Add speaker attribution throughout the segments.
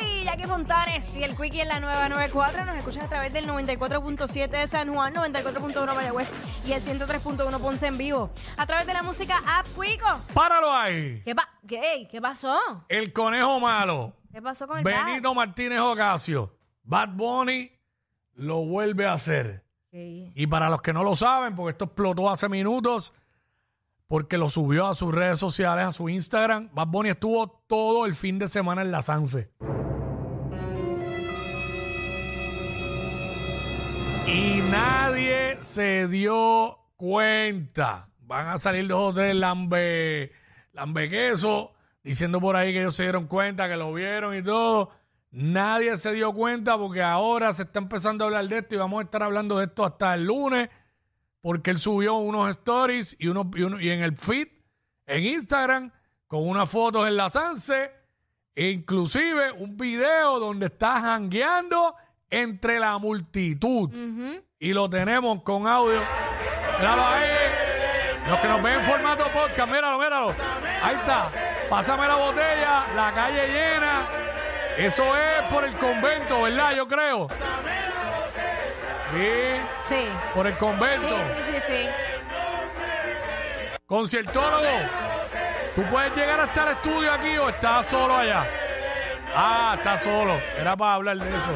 Speaker 1: Y Jackie Fontanes y el Quickie en la nueva 94. Nos escuchas a través del 94.7 de San Juan, 94.1 Mayagüez y el 103.1 Ponce en vivo. A través de la música App Quico.
Speaker 2: ¡Páralo ahí!
Speaker 1: ¿Qué, pa- qué, ¿Qué pasó?
Speaker 2: El conejo malo.
Speaker 1: ¿Qué pasó con el
Speaker 2: Benito Martínez Ocasio. Bad Bunny lo vuelve a hacer. Y para los que no lo saben, porque esto explotó hace minutos, porque lo subió a sus redes sociales, a su Instagram, Bad Bunny estuvo todo el fin de semana en la Sanse. Nadie se dio cuenta. Van a salir los otros lambe, diciendo por ahí que ellos se dieron cuenta, que lo vieron y todo. Nadie se dio cuenta porque ahora se está empezando a hablar de esto y vamos a estar hablando de esto hasta el lunes porque él subió unos stories y, uno- y en el feed en Instagram con unas fotos en la Sanse e inclusive un video donde está jangueando entre la multitud. Y lo tenemos con audio. Míralo ahí. Los que nos ven en formato podcast, míralo, míralo. Ahí está. Pásame la botella, la calle llena. Eso es por el convento, ¿verdad? Yo creo. Sí,
Speaker 1: Sí.
Speaker 2: por el
Speaker 1: Sí,
Speaker 2: convento.
Speaker 1: sí, sí, sí.
Speaker 2: Conciertólogo, ¿tú puedes llegar hasta el estudio aquí o estás solo allá? Ah, está solo. Era para hablar de eso.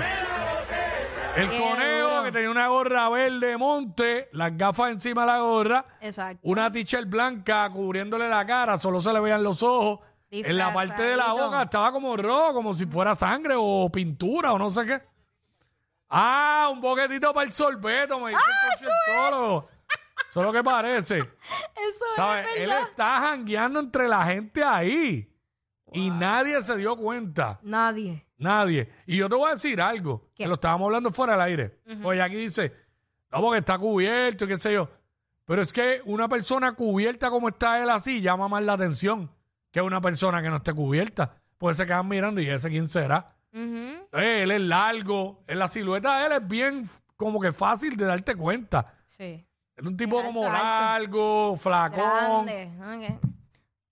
Speaker 2: El
Speaker 1: Qué
Speaker 2: conejo
Speaker 1: duro.
Speaker 2: que tenía una gorra verde monte, las gafas encima de la gorra,
Speaker 1: Exacto.
Speaker 2: una t-shirt blanca cubriéndole la cara, solo se le veían los ojos. En la parte de la boca estaba como rojo, como si fuera sangre o pintura o no sé qué. Ah, un boquetito para el sorbeto, me dice
Speaker 1: Ah,
Speaker 2: el conciertólogo. Eso es lo que parece.
Speaker 1: Eso
Speaker 2: ¿Sabes?
Speaker 1: es
Speaker 2: Él
Speaker 1: verdad.
Speaker 2: está jangueando entre la gente ahí. Y nadie se dio cuenta.
Speaker 1: Nadie.
Speaker 2: Nadie. Y yo te voy a decir algo.
Speaker 1: ¿Qué?
Speaker 2: Que lo estábamos hablando fuera del aire. Oye, aquí dice, no, porque está cubierto y qué sé yo. Pero es que una persona cubierta como está él así llama más la atención que una persona que no esté cubierta. Pues se quedan mirando y ese quién será. Eh, él es largo. En la silueta de él es bien como que fácil de darte cuenta.
Speaker 1: Sí.
Speaker 2: Es un tipo
Speaker 1: Alto,
Speaker 2: como
Speaker 1: alto.
Speaker 2: largo, flacón.
Speaker 1: Grande.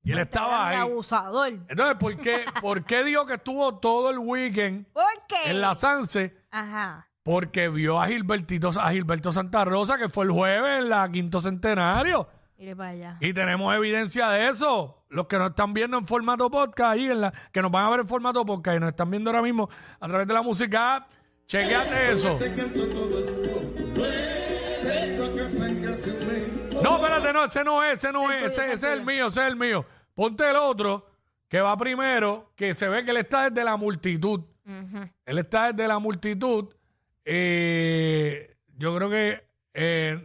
Speaker 2: Y él estaba ahí.
Speaker 1: abusador.
Speaker 2: Entonces, ¿por qué, ¿por qué digo que estuvo todo el weekend
Speaker 1: ¿Por qué?
Speaker 2: en la Sanse?
Speaker 1: Ajá.
Speaker 2: Porque vio a Gilbertito, a Gilberto Santa Rosa, que fue el jueves en la quinto centenario.
Speaker 1: Iré para allá.
Speaker 2: Y tenemos evidencia de eso. Los que nos están viendo en formato podcast ahí, en la, que nos van a ver en formato podcast y nos están viendo ahora mismo a través de la música, chequeate eso. No, espérate, no, ese no es, ese no es, ese, ese es el mío, ese es el mío. Ponte el otro, que va primero, que se ve que él está desde la multitud. Él está desde la multitud. eh, yo creo que eh,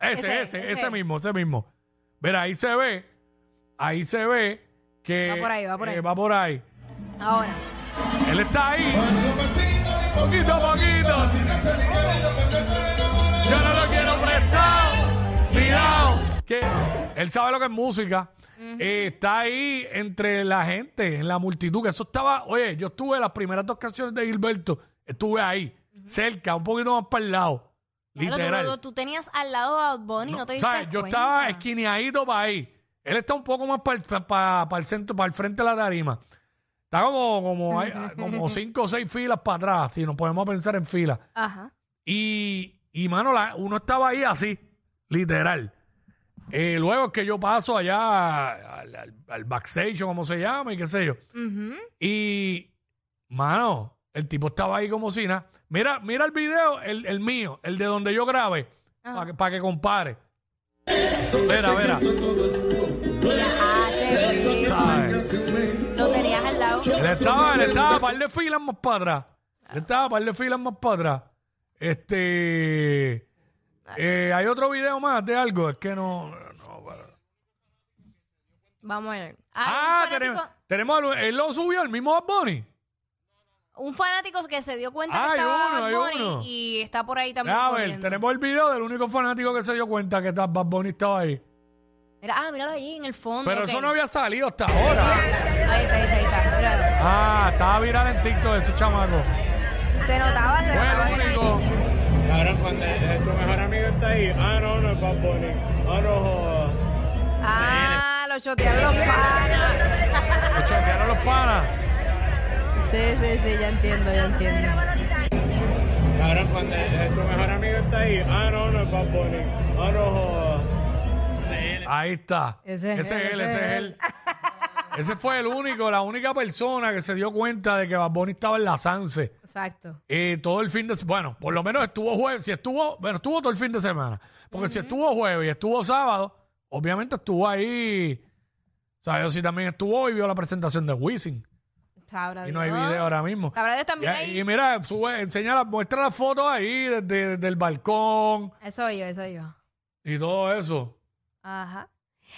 Speaker 2: ese,
Speaker 1: Ese,
Speaker 2: ese, ese,
Speaker 1: ese.
Speaker 2: mismo, ese mismo. Mira, ahí se ve, ahí se ve que
Speaker 1: Va por ahí, va por ahí.
Speaker 2: eh, va por ahí.
Speaker 1: Ahora.
Speaker 2: Él está ahí. Poquito a poquito. Él sabe lo que es música. Eh, está ahí entre la gente, en la multitud. Que eso estaba. Oye, yo estuve las primeras dos canciones de Gilberto. Estuve ahí, cerca, un poquito más para el lado.
Speaker 1: Claro,
Speaker 2: Literal.
Speaker 1: tú, tú tenías al lado a Bad Bunny, no, te diste
Speaker 2: ¿Sabes? Yo
Speaker 1: cuenta.
Speaker 2: estaba esquineadito para ahí. Él está un poco más para el centro, para el frente de la tarima. Está como, como, hay- como cinco o seis filas para atrás, si nos podemos pensar en filas.
Speaker 1: Ajá.
Speaker 2: Y, y mano, la- uno estaba ahí así, literal. Eh, luego es que yo paso allá al, al- al backstage o como se llama y qué sé yo.
Speaker 1: Ujú.
Speaker 2: Y, mano, el tipo estaba ahí como si nada. Mira, mira el video, el, el mío, el de donde yo grabé, para que, pa' que compare.
Speaker 1: Tenías al lado.
Speaker 2: Él estaba, él estaba a par de filas más para atrás. Él estaba a par de filas más para atrás. Este. Eh, hay otro video más de algo. Es que no.
Speaker 1: Vamos a ver. Hay
Speaker 2: Ah,
Speaker 1: un, fanático,
Speaker 2: tenemos, tenemos al- él lo subió, el mismo Bad Bunny.
Speaker 1: un fanático que se dio cuenta
Speaker 2: Ah,
Speaker 1: que
Speaker 2: hay
Speaker 1: estaba
Speaker 2: uno,
Speaker 1: Bad Bunny
Speaker 2: uno.
Speaker 1: y está por ahí también.
Speaker 2: A ver,
Speaker 1: corriendo.
Speaker 2: tenemos el video del único fanático que se dio cuenta que Bad Bunny estaba ahí.
Speaker 1: Mira, ah, míralo ahí en el fondo.
Speaker 2: Pero
Speaker 1: ok.
Speaker 2: eso no había salido hasta ahora.
Speaker 1: Ahí está, ahí está, ahí está. Míralo.
Speaker 2: Ah, estaba viral en TikTok ese chamaco.
Speaker 1: Se notaba, se
Speaker 2: Fue
Speaker 1: notaba.
Speaker 2: el
Speaker 1: que
Speaker 2: único.
Speaker 3: Cabrón, cuando tu mejor amigo está ahí, ah, no, no es Bad Bunny. Ah, no.
Speaker 1: Ah, lo chotearon los panas.
Speaker 2: Lo choquearon los panas.
Speaker 1: Sí, sí, sí, ya entiendo, ya entiendo.
Speaker 3: Cabrón, cuando tu mejor amigo está ahí, ah, no, no es Bad Bunny. Ah, no.
Speaker 2: Ahí está.
Speaker 1: Ese es él,
Speaker 2: él, ese es él. Ese fue el único, la única persona que se dio cuenta de que Bad Bunny estaba en la Sanse.
Speaker 1: Exacto.
Speaker 2: Y todo el fin de semana, bueno, por lo menos estuvo jueves, si estuvo, bueno, estuvo todo el fin de semana. Porque si estuvo jueves y estuvo sábado, obviamente estuvo ahí. O sea, yo sí también estuvo y vio la presentación de Wisin.
Speaker 1: Sabrá
Speaker 2: Y no hay
Speaker 1: Dios.
Speaker 2: video ahora mismo.
Speaker 1: Sabrá Dios
Speaker 2: Y,
Speaker 1: también ahí.
Speaker 2: y mira, sube, enseña muestra las fotos ahí desde, desde el balcón
Speaker 1: Eso yo, eso yo.
Speaker 2: y todo eso.
Speaker 1: Ajá.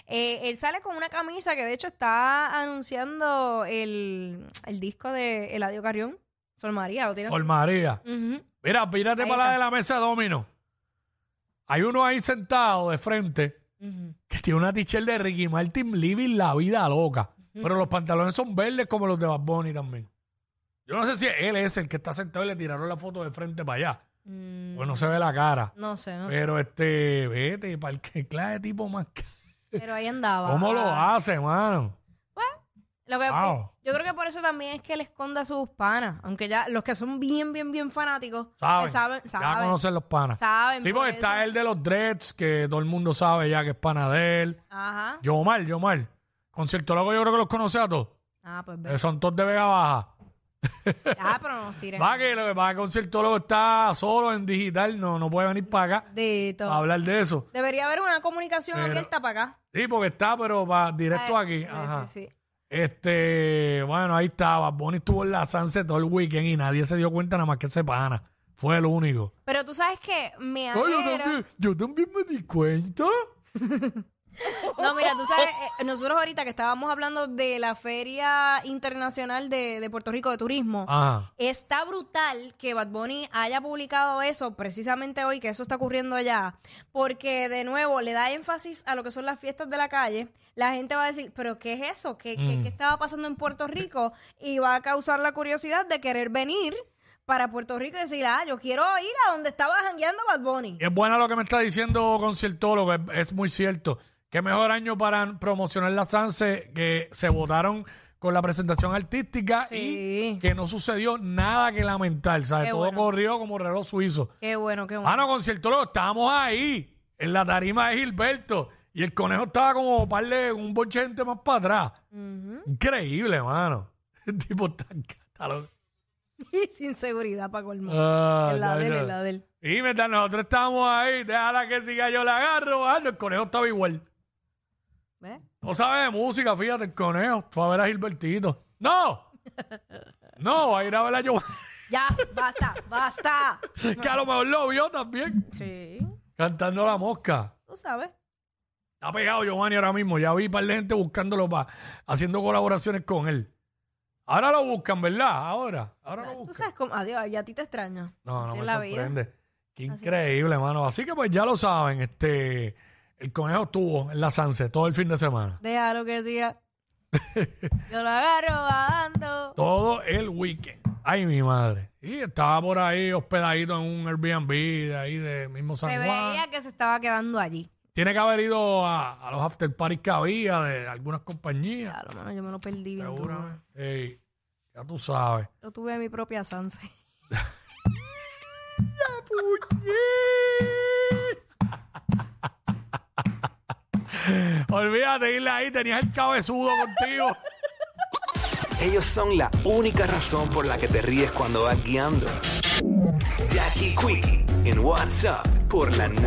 Speaker 1: Eh, él sale con una camisa que de hecho está anunciando el, el disco de Eladio Carrión. Sol María, lo tiene así.
Speaker 2: Por María.
Speaker 1: Ujú.
Speaker 2: Mira, pírate
Speaker 1: Ahí
Speaker 2: para la
Speaker 1: está.
Speaker 2: de la mesa de domino. Hay uno ahí sentado de frente
Speaker 1: Ujú.
Speaker 2: que tiene una t-shirt de Ricky Martin living la vida loca. Pero los pantalones son verdes como los de Bad Bunny también. Yo no sé si él es el que está sentado y le tiraron la foto de frente para allá.
Speaker 1: Mm,
Speaker 2: Pues no se ve la cara.
Speaker 1: no sé, no sé.
Speaker 2: Pero este, vete, para el que clase de tipo más. ca-
Speaker 1: Pero ahí andaba.
Speaker 2: ¿Cómo lo hace, mano?
Speaker 1: Lo que,
Speaker 2: Wow.
Speaker 1: Yo creo que por eso también es que él esconde a sus panas. Aunque ya los que son bien, bien, bien fanáticos
Speaker 2: Saben.
Speaker 1: que saben,
Speaker 2: Ya
Speaker 1: saben.
Speaker 2: conocen los panas.
Speaker 1: Saben,
Speaker 2: Sí,
Speaker 1: por
Speaker 2: porque está
Speaker 1: eso.
Speaker 2: el de los dreads, que todo el mundo sabe ya que es pana de él.
Speaker 1: Ajá.
Speaker 2: Yomar, Yomar. Conciertólogo yo creo que los conoce a todos.
Speaker 1: Ah, pues
Speaker 2: Eh,
Speaker 1: ve.
Speaker 2: son todos de Vega Baja.
Speaker 1: Ah, pero no nos tiren.
Speaker 2: Va que lo que pasa es que conciertólogo está solo en digital, no, no puede venir para acá
Speaker 1: Dito.
Speaker 2: a hablar de eso.
Speaker 1: Debería haber una comunicación
Speaker 2: Pero-
Speaker 1: abierta para acá.
Speaker 2: Sí, porque está, pero va directo aquí.
Speaker 1: sí,
Speaker 2: Ajá.
Speaker 1: sí, sí.
Speaker 2: Este, bueno, ahí estaba. Bonnie estuvo en la Sunset todo el weekend y nadie se dio cuenta nada más que ese pana. Fue el único.
Speaker 1: Pero tú sabes que me
Speaker 2: Ay, yo,
Speaker 1: alegra.
Speaker 2: también, yo también me di cuenta.
Speaker 1: No, mira, tú sabes, eh, nosotros ahorita que estábamos hablando de la Feria Internacional de, de Puerto Rico de Turismo,
Speaker 2: Ajá.
Speaker 1: está brutal que Bad Bunny haya publicado eso precisamente hoy, que eso está ocurriendo allá, porque de nuevo le da énfasis a lo que son las fiestas de la calle. La gente va a decir, ¿pero qué es eso? ¿Qué, qué-
Speaker 2: Mm.
Speaker 1: qué estaba pasando en Puerto Rico? Y va a causar la curiosidad de querer venir para Puerto Rico y decir, ah, yo quiero ir a donde estaba jangueando Bad Bunny.
Speaker 2: Y es bueno lo que me está diciendo conciertólogo, es, es muy cierto. Qué mejor año para promocionar la Sanse que se votaron con la presentación artística
Speaker 1: Sí.
Speaker 2: y que no sucedió nada que lamentar. ¿sabes?
Speaker 1: Qué
Speaker 2: Todo
Speaker 1: bueno.
Speaker 2: corrió como reloj suizo.
Speaker 1: Qué bueno, qué bueno.
Speaker 2: Mano, conciertólogo, estábamos ahí, en la tarima de Gilberto. Y el conejo estaba como par de un bonche de gente más para atrás. Increíble, mano. El tipo está loco.
Speaker 1: Sin seguridad para colmo.
Speaker 2: Ah,
Speaker 1: en la de él, en la de él.
Speaker 2: Y mientras nosotros estábamos ahí, déjala que siga yo la agarro, bajando, el conejo estaba igual.
Speaker 1: ¿Ves?
Speaker 2: No sabe de música, fíjate, el conejo. Fue a ver a Gilbertito. ¡No! No, va a ir a ver a yo.
Speaker 1: Ya, basta, basta.
Speaker 2: que a lo mejor lo vio también.
Speaker 1: Sí,
Speaker 2: Cantando la mosca.
Speaker 1: tú sabes.
Speaker 2: Está pegado Giovanni ahora mismo. Ya vi un par de gente buscándolo para haciendo colaboraciones con él. Ahora lo buscan, ¿verdad? Ahora. Ahora lo
Speaker 1: Tú
Speaker 2: buscan.
Speaker 1: sabes cómo. Adiós, y a ti te extraño.
Speaker 2: No,
Speaker 1: Así
Speaker 2: no
Speaker 1: es
Speaker 2: me
Speaker 1: la vida.
Speaker 2: sorprende. Qué increíble, mano. Así que pues ya lo saben, este el conejo estuvo en la Sanse todo el fin de semana.
Speaker 1: Déjalo que siga. Yo lo agarro bajando.
Speaker 2: Todo el weekend. Ay, mi madre. Y estaba por ahí hospedadito en un Airbnb de ahí de mismo San
Speaker 1: Se
Speaker 2: Juan.
Speaker 1: veía que se estaba quedando allí.
Speaker 2: Tiene que haber ido a, a los after parties que había de algunas compañías.
Speaker 1: Claro, mano, yo me lo perdí bien.
Speaker 2: Seguramente. Ey, ya tú sabes.
Speaker 1: Yo tuve mi propia Sanse.
Speaker 2: Olvídate, irle ahí, tenías el cabezudo contigo.
Speaker 4: Ellos son la única razón por la que te ríes cuando vas guiando. Jackie Quickie en WhatsApp por la nueva.